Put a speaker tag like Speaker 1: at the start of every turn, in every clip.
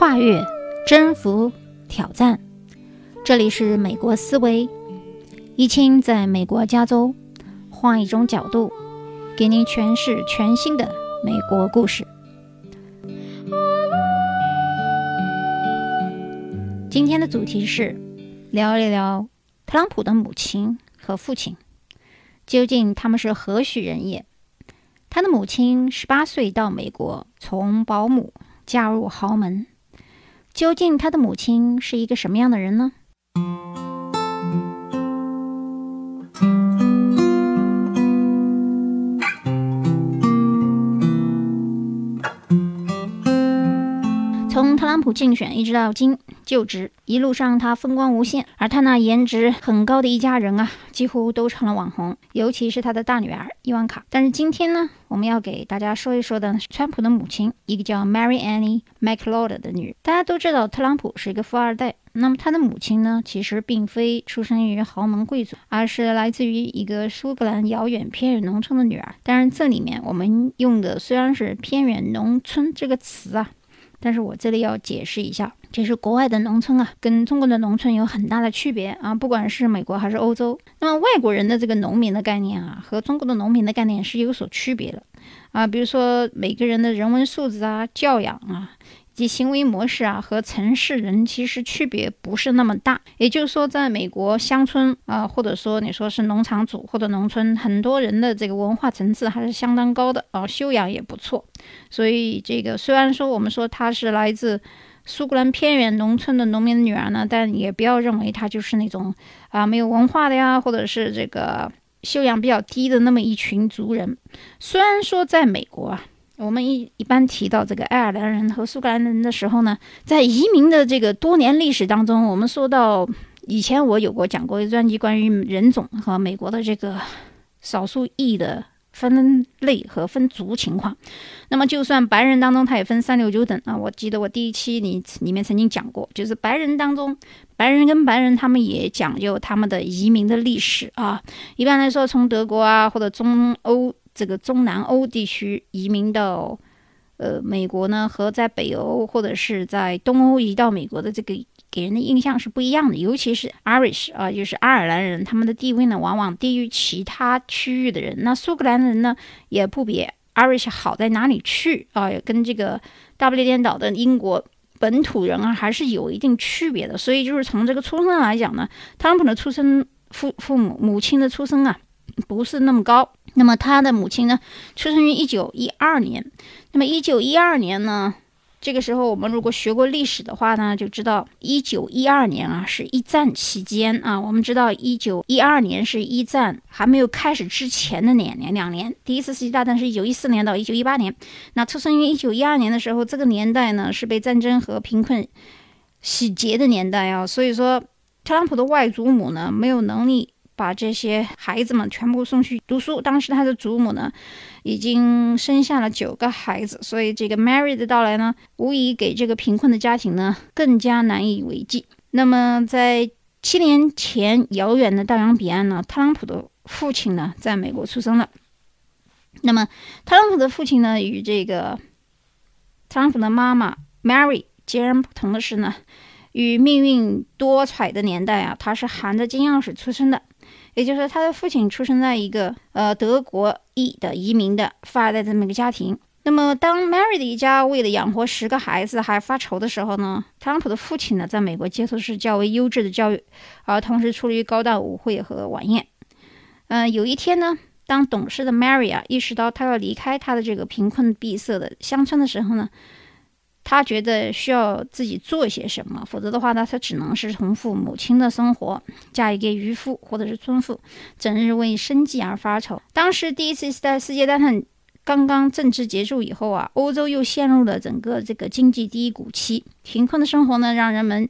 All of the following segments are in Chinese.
Speaker 1: 跨越、征服、挑战。这里是美国思维，一清在美国加州，换一种角度，给您诠释全新的美国故事。今天的主题是聊一聊特朗普的母亲和父亲，究竟他们是何许人也？他的母亲十八岁到美国，从保姆嫁入豪门。究竟他的母亲是一个什么样的人呢？普竞选一直到今就职，一路上他风光无限，而他那颜值很高的一家人啊，几乎都成了网红，尤其是他的大女儿伊万卡。但是今天呢，我们要给大家说一说的是川普的母亲，一个叫 Mary Annie McLeod 的女人。大家都知道，特朗普是一个富二代，那么他的母亲呢，其实并非出生于豪门贵族，而是来自于一个苏格兰遥远偏远农村的女儿。当然，这里面我们用的虽然是“偏远农村”这个词啊。但是我这里要解释一下，这是国外的农村啊，跟中国的农村有很大的区别啊。不管是美国还是欧洲，那么外国人的这个农民的概念啊，和中国的农民的概念是有所区别的啊。比如说每个人的人文素质啊、教养啊。及行为模式啊，和城市人其实区别不是那么大。也就是说，在美国乡村啊，或者说你说是农场主或者农村，很多人的这个文化层次还是相当高的啊，修养也不错。所以这个虽然说我们说她是来自苏格兰偏远农村的农民的女儿呢，但也不要认为她就是那种啊没有文化的呀，或者是这个修养比较低的那么一群族人。虽然说在美国啊。我们一一般提到这个爱尔兰人和苏格兰人的时候呢，在移民的这个多年历史当中，我们说到以前我有过讲过一专辑关于人种和美国的这个少数裔的分类和分族情况。那么就算白人当中，它也分三六九等啊。我记得我第一期里里面曾经讲过，就是白人当中，白人跟白人他们也讲究他们的移民的历史啊。一般来说，从德国啊或者中欧。这个中南欧地区移民到呃美国呢，和在北欧或者是在东欧移到美国的这个给人的印象是不一样的。尤其是 Irish 啊，就是爱尔兰人，他们的地位呢往往低于其他区域的人。那苏格兰人呢也不比 Irish 好在哪里去啊？跟这个大不列颠岛的英国本土人啊还是有一定区别的。所以就是从这个出生来讲呢，特朗普的出生父父母母亲的出生啊。不是那么高。那么他的母亲呢，出生于一九一二年。那么一九一二年呢，这个时候我们如果学过历史的话呢，就知道一九一二年啊是一战期间啊。我们知道一九一二年是一战还没有开始之前的两年，两年。第一次世界大战是一九一四年到一九一八年。那出生于一九一二年的时候，这个年代呢是被战争和贫困洗劫的年代啊。所以说，特朗普的外祖母呢没有能力。把这些孩子们全部送去读书。当时他的祖母呢，已经生下了九个孩子，所以这个 Mary 的到来呢，无疑给这个贫困的家庭呢更加难以为继。那么，在七年前，遥远的大洋彼岸呢，特朗普的父亲呢，在美国出生了。那么，特朗普的父亲呢，与这个特朗普的妈妈 Mary 截然不同的是呢，与命运多舛的年代啊，他是含着金钥匙出生的。也就是说，他的父亲出生在一个呃德国裔的移民的富二代这么一个家庭。那么，当 Mary 的一家为了养活十个孩子还发愁的时候呢，特朗普的父亲呢，在美国接受是较为优质的教育，而同时出于高档舞会和晚宴。嗯，有一天呢，当懂事的 Mary 啊意识到他要离开他的这个贫困闭塞的乡村的时候呢。他觉得需要自己做些什么，否则的话呢，他只能是重复母亲的生活，嫁一个渔夫或者是村妇，整日为生计而发愁。当时第一次在世界大战刚刚政治结束以后啊，欧洲又陷入了整个这个经济低谷期，贫困的生活呢，让人们。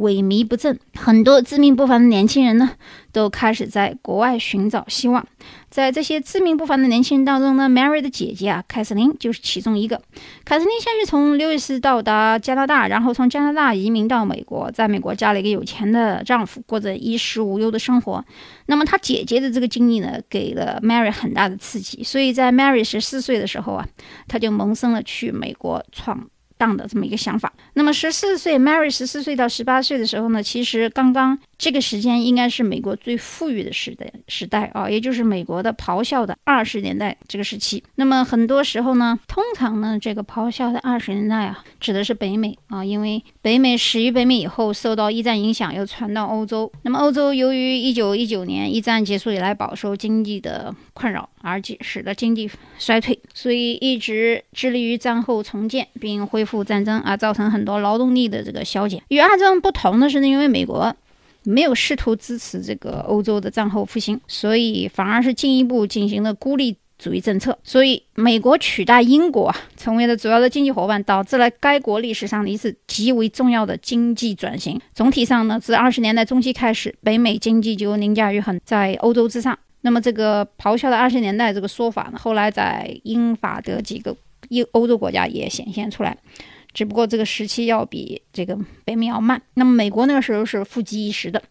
Speaker 1: 萎靡不振，很多自命不凡的年轻人呢，都开始在国外寻找希望。在这些自命不凡的年轻人当中呢，Mary 的姐姐啊，凯瑟琳就是其中一个。凯瑟琳先是从路易斯到达加拿大，然后从加拿大移民到美国，在美国嫁了一个有钱的丈夫，过着衣食无忧的生活。那么她姐姐的这个经历呢，给了 Mary 很大的刺激，所以在 Mary 十四岁的时候啊，她就萌生了去美国闯。当的这么一个想法。那么十四岁，Mary 十四岁到十八岁的时候呢，其实刚刚这个时间应该是美国最富裕的时代时代啊，也就是美国的咆哮的二十年代这个时期。那么很多时候呢，通常呢，这个咆哮的二十年代啊，指的是北美啊，因为北美始于北美以后，受到一战影响，又传到欧洲。那么欧洲由于一九一九年一战结束以来饱受经济的困扰，而且使得经济衰退，所以一直致力于战后重建并恢复战争，而造成很多劳动力的这个消减。与二战不同的是呢，因为美国没有试图支持这个欧洲的战后复兴，所以反而是进一步进行了孤立主义政策。所以美国取代英国成为了主要的经济伙伴，导致了该国历史上的一次极为重要的经济转型。总体上呢，自二十年代中期开始，北美经济就凌驾于很在欧洲之上。那么这个咆哮的二十年代这个说法呢，后来在英法德几个欧欧洲国家也显现出来，只不过这个时期要比这个北美要慢。那么美国那个时候是富极一时的，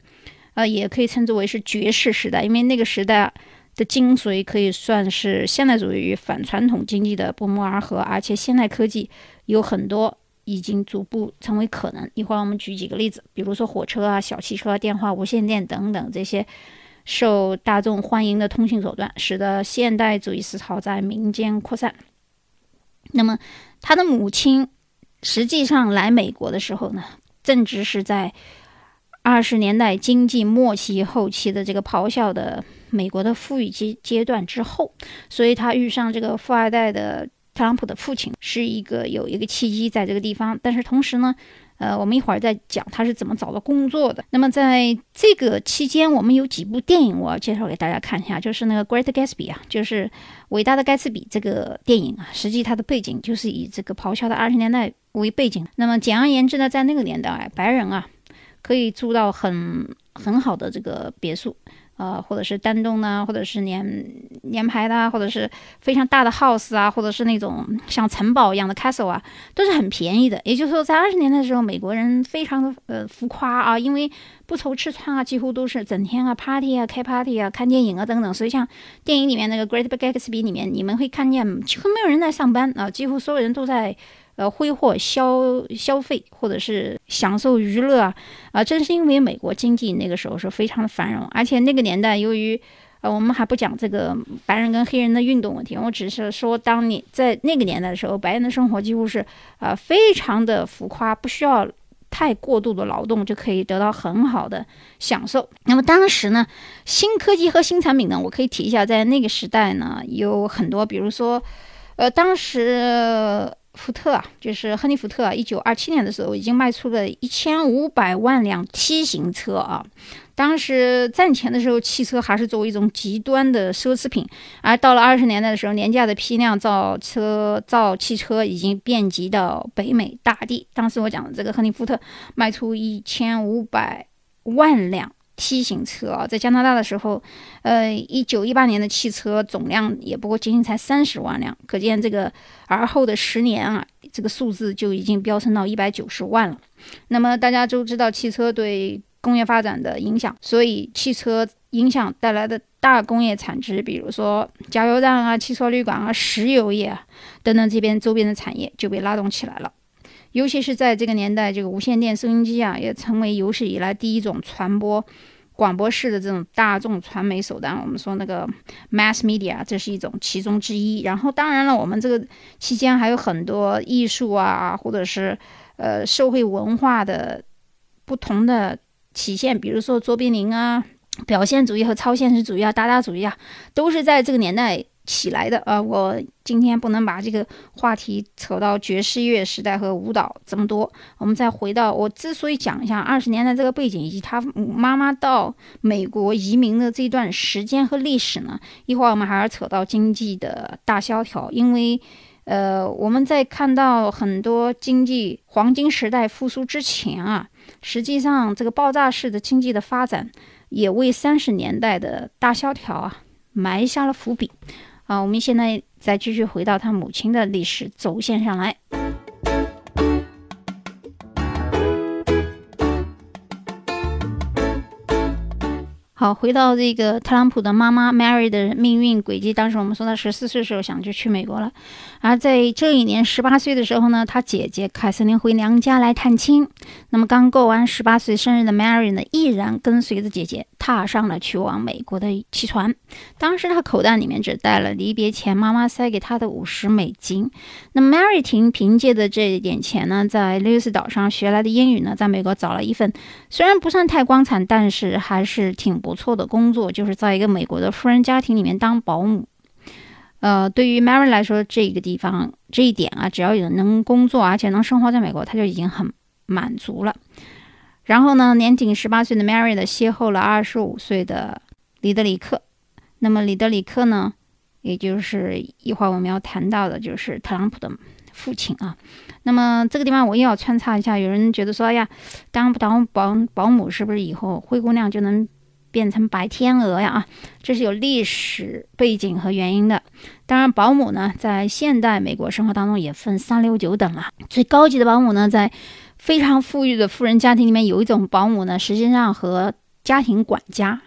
Speaker 1: 呃，也可以称之为是绝世时代，因为那个时代的精髓可以算是现代主义与反传统经济的不谋而合，而且现代科技有很多已经逐步成为可能。一会儿我们举几个例子，比如说火车啊、小汽车、电话、无线电等等这些。受大众欢迎的通信手段，使得现代主义思潮在民间扩散。那么，他的母亲实际上来美国的时候呢，正值是在二十年代经济末期后期的这个咆哮的美国的富裕阶阶段之后，所以他遇上这个富二代的特朗普的父亲，是一个有一个契机在这个地方。但是同时呢。呃，我们一会儿再讲他是怎么找到工作的。那么在这个期间，我们有几部电影我要介绍给大家看一下，就是那个《Great Gatsby》啊，就是《伟大的盖茨比》这个电影啊，实际它的背景就是以这个咆哮的二十年代为背景。那么简而言之呢，在那个年代，白人啊可以住到很很好的这个别墅。呃，或者是单栋呢，或者是连连排的，或者是非常大的 house 啊，或者是那种像城堡一样的 castle 啊，都是很便宜的。也就是说，在二十年代的时候，美国人非常的呃浮夸啊，因为不愁吃穿啊，几乎都是整天啊 party 啊，开 party 啊，看电影啊等等。所以像电影里面那个 Great Gatsby 里面，你们会看见几乎没有人在上班啊，几乎所有人都在。呃，挥霍消消费或者是享受娱乐啊，啊，正是因为美国经济那个时候是非常的繁荣，而且那个年代由于，呃，我们还不讲这个白人跟黑人的运动问题，我只是说，当你在那个年代的时候，白人的生活几乎是呃非常的浮夸，不需要太过度的劳动就可以得到很好的享受。那么当时呢，新科技和新产品呢，我可以提一下，在那个时代呢，有很多，比如说，呃，当时。福特啊，就是亨利·福特啊，一九二七年的时候已经卖出了一千五百万辆 T 型车啊。当时战前的时候，汽车还是作为一种极端的奢侈品，而到了二十年代的时候，廉价的批量造车、造汽车已经遍及到北美大地。当时我讲的这个亨利·福特卖出一千五百万辆。T 型车啊，在加拿大的时候，呃，一九一八年的汽车总量也不过仅仅才三十万辆，可见这个而后的十年啊，这个数字就已经飙升到一百九十万了。那么大家都知道汽车对工业发展的影响，所以汽车影响带来的大工业产值，比如说加油站啊、汽车旅馆啊、石油业啊等等这边周边的产业就被拉动起来了。尤其是在这个年代，这个无线电收音机啊，也成为有史以来第一种传播广播式的这种大众传媒手段。我们说那个 mass media，这是一种其中之一。然后，当然了，我们这个期间还有很多艺术啊，或者是呃社会文化的不同的体现，比如说卓别林啊，表现主义和超现实主义啊，达达主义啊，都是在这个年代。起来的啊！我今天不能把这个话题扯到爵士乐时代和舞蹈这么多。我们再回到我之所以讲一下二十年代这个背景以及他妈妈到美国移民的这段时间和历史呢？一会儿我们还要扯到经济的大萧条，因为呃，我们在看到很多经济黄金时代复苏之前啊，实际上这个爆炸式的经济的发展也为三十年代的大萧条啊埋下了伏笔。啊，我们现在再继续回到他母亲的历史轴线上来。好，回到这个特朗普的妈妈 Mary 的命运轨迹。当时我们说，她十四岁的时候想就去美国了，而在这一年十八岁的时候呢，她姐姐凯瑟琳回娘家来探亲。那么刚过完十八岁生日的 Mary 呢，毅然跟随着姐姐踏上了去往美国的汽船。当时他口袋里面只带了离别前妈妈塞给他的五十美金。那 Mary 婷凭借的这一点钱呢，在 Lewis 岛上学来的英语呢，在美国找了一份虽然不算太光彩，但是还是挺不。不错的工作，就是在一个美国的富人家庭里面当保姆。呃，对于 Mary 来说，这个地方这一点啊，只要有能工作，而且能生活在美国，他就已经很满足了。然后呢，年仅十八岁的 Mary 的邂逅了二十五岁的里德里克。那么里德里克呢，也就是一会儿我们要谈到的，就是特朗普的父亲啊。那么这个地方我又要穿插一下，有人觉得说，哎呀，当当保保姆是不是以后灰姑娘就能？变成白天鹅呀啊，这是有历史背景和原因的。当然，保姆呢，在现代美国生活当中也分三六九等了。最高级的保姆呢，在非常富裕的富人家庭里面，有一种保姆呢，实际上和家庭管家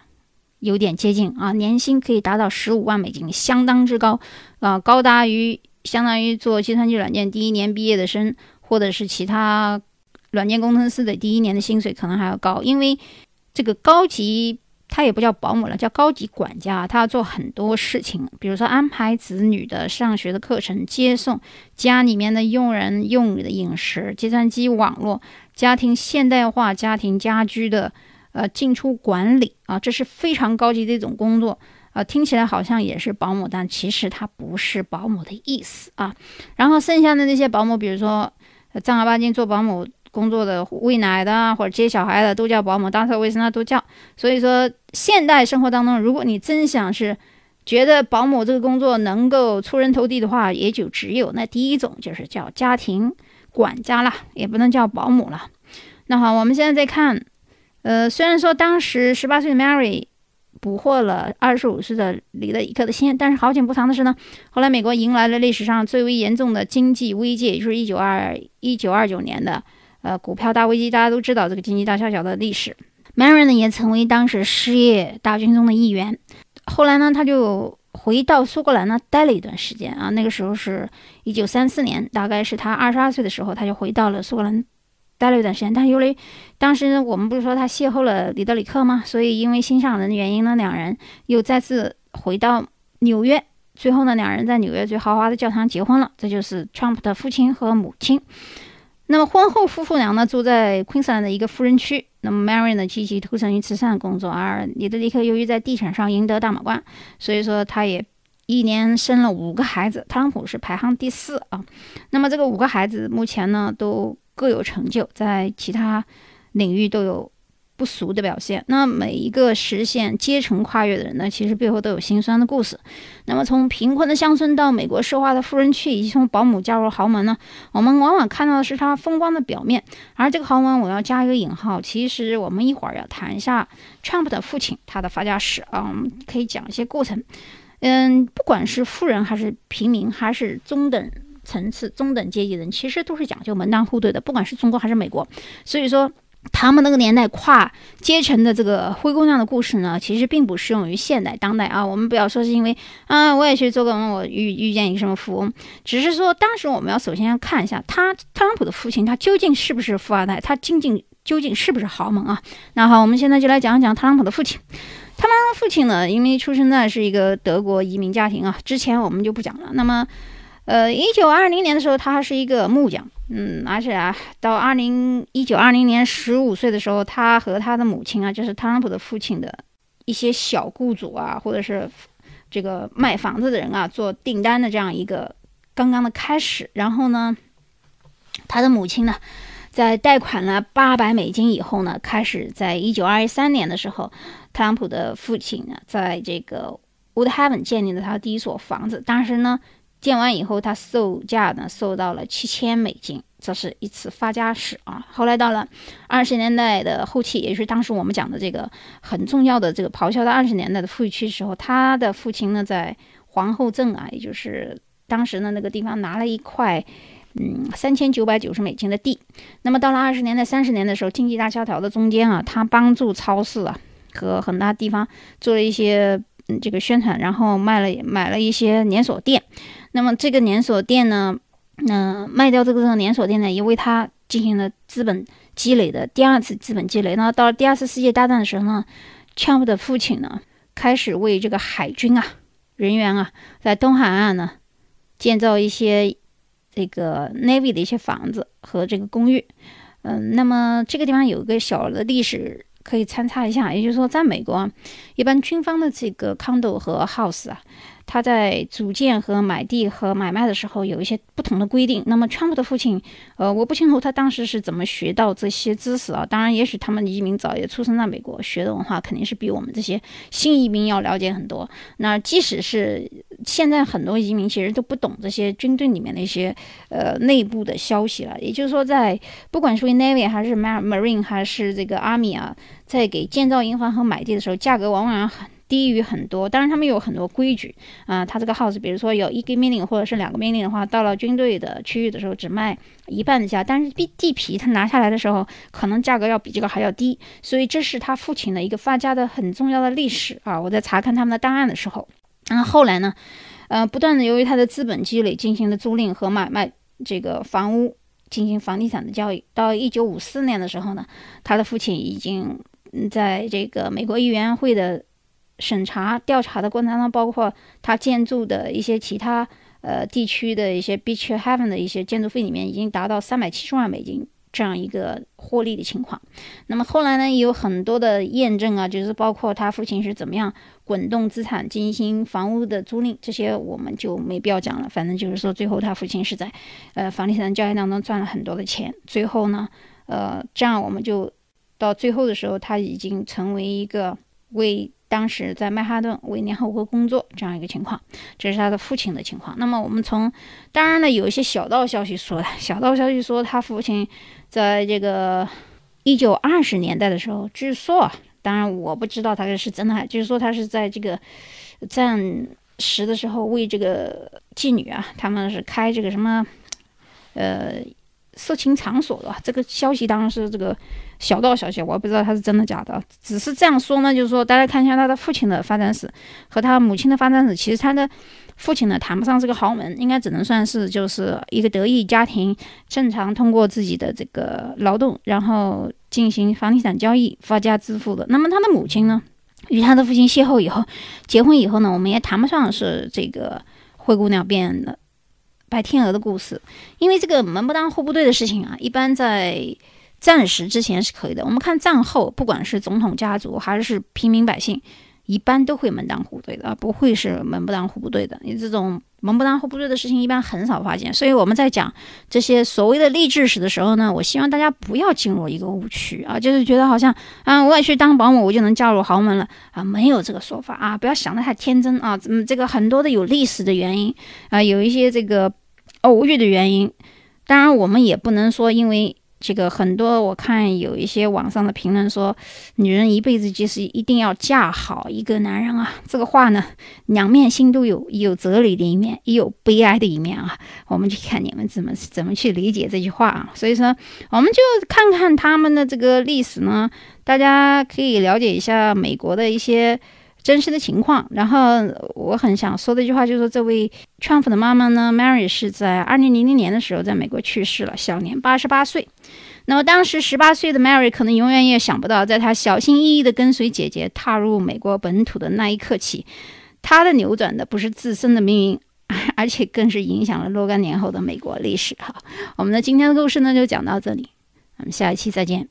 Speaker 1: 有点接近啊，年薪可以达到十五万美金，相当之高啊，高达于相当于做计算机软件第一年毕业的生，或者是其他软件工程师的第一年的薪水可能还要高，因为这个高级。他也不叫保姆了，叫高级管家。他要做很多事情，比如说安排子女的上学的课程、接送家里面的佣人、用的饮食、计算机网络、家庭现代化、家庭家居的呃进出管理啊，这是非常高级的一种工作啊。听起来好像也是保姆，但其实它不是保姆的意思啊。然后剩下的那些保姆，比如说正儿八经做保姆。工作的喂奶的或者接小孩的都叫保姆，打扫卫生的都叫。所以说，现代生活当中，如果你真想是觉得保姆这个工作能够出人头地的话，也就只有那第一种，就是叫家庭管家了，也不能叫保姆了。那好，我们现在再看，呃，虽然说当时十八岁的 Mary。捕获了二十五岁的李德里克的心，但是好景不长的是呢，后来美国迎来了历史上最为严重的经济危机，也就是一九二一九二九年的。呃，股票大危机，大家都知道这个经济大萧条的历史。Mary 呢，也成为当时失业大军中的一员。后来呢，他就回到苏格兰呢，待了一段时间啊。那个时候是一九三四年，大概是他二十二岁的时候，他就回到了苏格兰，待了一段时间。但由于当时我们不是说他邂逅了里德里克吗？所以因为欣赏人的原因呢，两人又再次回到纽约。最后呢，两人在纽约最豪华的教堂结婚了。这就是 Trump 的父亲和母亲。那么婚后夫妇俩呢住在昆士兰的一个富人区。那么 Mary 呢积极投身于慈善工作，而尼德里克由于在地产上赢得大满贯，所以说他也一年生了五个孩子。特朗普是排行第四啊。那么这个五个孩子目前呢都各有成就，在其他领域都有。不俗的表现。那每一个实现阶层跨越的人呢，其实背后都有心酸的故事。那么从贫困的乡村到美国奢华的富人区，以及从保姆嫁入豪门呢，我们往往看到的是他风光的表面。而这个豪门，我要加一个引号。其实我们一会儿要谈一下 Trump 的父亲他的发家史啊，我们可以讲一些过程。嗯，不管是富人还是平民，还是中等层次、中等阶级人，其实都是讲究门当户对的。不管是中国还是美国，所以说。他们那个年代跨阶层的这个灰姑娘的故事呢，其实并不适用于现代当代啊。我们不要说是因为啊，我也去做个梦我遇遇见一个什么富翁，只是说当时我们要首先要看一下他特朗普的父亲，他究竟是不是富二代，他究竟究竟是不是豪门啊？那好，我们现在就来讲一讲特朗普的父亲。特朗普父亲呢，因为出生在是一个德国移民家庭啊，之前我们就不讲了。那么。呃，一九二零年的时候，他还是一个木匠，嗯，而且啊，到二零一九二零年十五岁的时候，他和他的母亲啊，就是特朗普的父亲的一些小雇主啊，或者是这个卖房子的人啊，做订单的这样一个刚刚的开始。然后呢，他的母亲呢，在贷款了八百美金以后呢，开始在一九二三年的时候，特朗普的父亲呢，在这个 Woodhaven 建立了他第一所房子，当时呢。建完以后，他售价呢，售到了七千美金，这是一次发家史啊。后来到了二十年代的后期，也就是当时我们讲的这个很重要的这个咆哮的二十年代的富裕区时候，他的父亲呢，在皇后镇啊，也就是当时呢那个地方拿了一块，嗯，三千九百九十美金的地。那么到了二十年代、三十年的时候，经济大萧条的中间啊，他帮助超市啊，和很大地方做了一些嗯这个宣传，然后卖了买了一些连锁店。那么这个连锁店呢，嗯卖掉这个连锁店呢，也为他进行了资本积累的第二次资本积累。那到了第二次世界大战的时候呢，枪夫的父亲呢，开始为这个海军啊人员啊，在东海岸呢建造一些这个 navy 的一些房子和这个公寓。嗯，那么这个地方有一个小的历史可以参差一下，也就是说，在美国，一般军方的这个 condo 和 house 啊。他在组建和买地和买卖的时候有一些不同的规定。那么，川普的父亲，呃，我不清楚他当时是怎么学到这些知识啊。当然，也许他们移民早也出生在美国，学的文化肯定是比我们这些新移民要了解很多。那即使是现在很多移民其实都不懂这些军队里面的一些呃内部的消息了。也就是说，在不管是 Navy 还是 Marine 还是这个 Army 啊，在给建造营房和买地的时候，价格往往很。低于很多，当然他们有很多规矩啊。他这个 house，比如说有一个命令或者是两个命令的话，到了军队的区域的时候只卖一半的价，但是地地皮他拿下来的时候，可能价格要比这个还要低。所以这是他父亲的一个发家的很重要的历史啊。我在查看他们的档案的时候，然后后来呢，呃，不断的由于他的资本积累，进行了租赁和买卖这个房屋，进行房地产的交易。到一九五四年的时候呢，他的父亲已经在这个美国议员会的。审查调查的过程当中，包括他建筑的一些其他呃地区的一些 beach heaven 的一些建筑费里面，已经达到三百七十万美金这样一个获利的情况。那么后来呢，也有很多的验证啊，就是包括他父亲是怎么样滚动资产进行房屋的租赁，这些我们就没必要讲了。反正就是说，最后他父亲是在呃房地产交易当中赚了很多的钱。最后呢，呃，这样我们就到最后的时候，他已经成为一个为当时在曼哈顿为联合国工作这样一个情况，这是他的父亲的情况。那么我们从，当然呢，有一些小道消息说的，小道消息说他父亲在这个一九二十年代的时候，据说，当然我不知道他是真的，就是说他是在这个战时的时候为这个妓女啊，他们是开这个什么，呃。色情场所的这个消息当然是这个小道消息，我不知道他是真的假的。只是这样说呢，就是说大家看一下他的父亲的发展史和他母亲的发展史。其实他的父亲呢，谈不上是个豪门，应该只能算是就是一个得意家庭，正常通过自己的这个劳动，然后进行房地产交易发家致富的。那么他的母亲呢，与他的父亲邂逅以后，结婚以后呢，我们也谈不上是这个灰姑娘变的。白天鹅的故事，因为这个门不当户不对的事情啊，一般在战时之前是可以的。我们看战后，不管是总统家族还是平民百姓，一般都会门当户对的啊，不会是门不当户不对的。你这种门不当户不对的事情，一般很少发现。所以我们在讲这些所谓的励志史的时候呢，我希望大家不要进入一个误区啊，就是觉得好像啊，我也去当保姆，我就能嫁入豪门了啊，没有这个说法啊，不要想得太天真啊。嗯，这个很多的有历史的原因啊，有一些这个。偶遇的原因，当然我们也不能说，因为这个很多，我看有一些网上的评论说，女人一辈子就是一定要嫁好一个男人啊。这个话呢，两面性都有，有哲理的一面，也有悲哀的一面啊。我们就看你们怎么怎么去理解这句话啊。所以说，我们就看看他们的这个历史呢，大家可以了解一下美国的一些。真实的情况，然后我很想说的一句话就是说，这位川普的妈妈呢，Mary 是在二零零零年的时候在美国去世了，享年八十八岁。那么当时十八岁的 Mary 可能永远也想不到，在她小心翼翼地跟随姐姐踏入美国本土的那一刻起，她的扭转的不是自身的命运，而且更是影响了若干年后的美国历史。哈，我们的今天的故事呢就讲到这里，我们下一期再见。